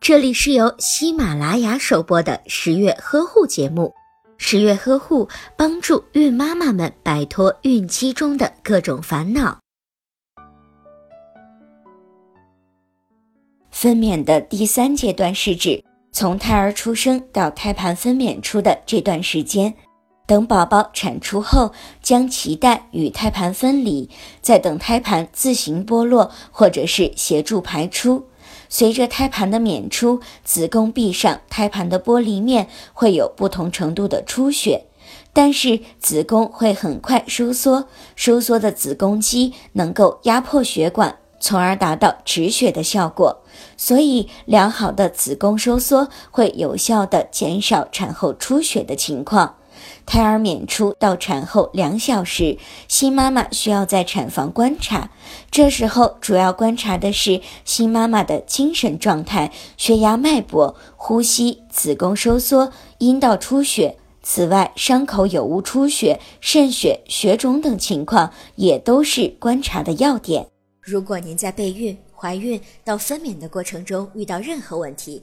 这里是由喜马拉雅首播的十月呵护节目。十月呵护帮助孕妈妈们摆脱孕期中的各种烦恼。分娩的第三阶段是指从胎儿出生到胎盘分娩出的这段时间。等宝宝产出后，将脐带与胎盘分离，再等胎盘自行剥落，或者是协助排出。随着胎盘的娩出，子宫壁上胎盘的玻璃面会有不同程度的出血，但是子宫会很快收缩，收缩的子宫肌能够压迫血管，从而达到止血的效果。所以，良好的子宫收缩会有效的减少产后出血的情况。胎儿娩出到产后两小时，新妈妈需要在产房观察。这时候主要观察的是新妈妈的精神状态、血压、脉搏、呼吸、子宫收缩、阴道出血。此外，伤口有无出血、渗血、血肿等情况也都是观察的要点。如果您在备孕、怀孕到分娩的过程中遇到任何问题，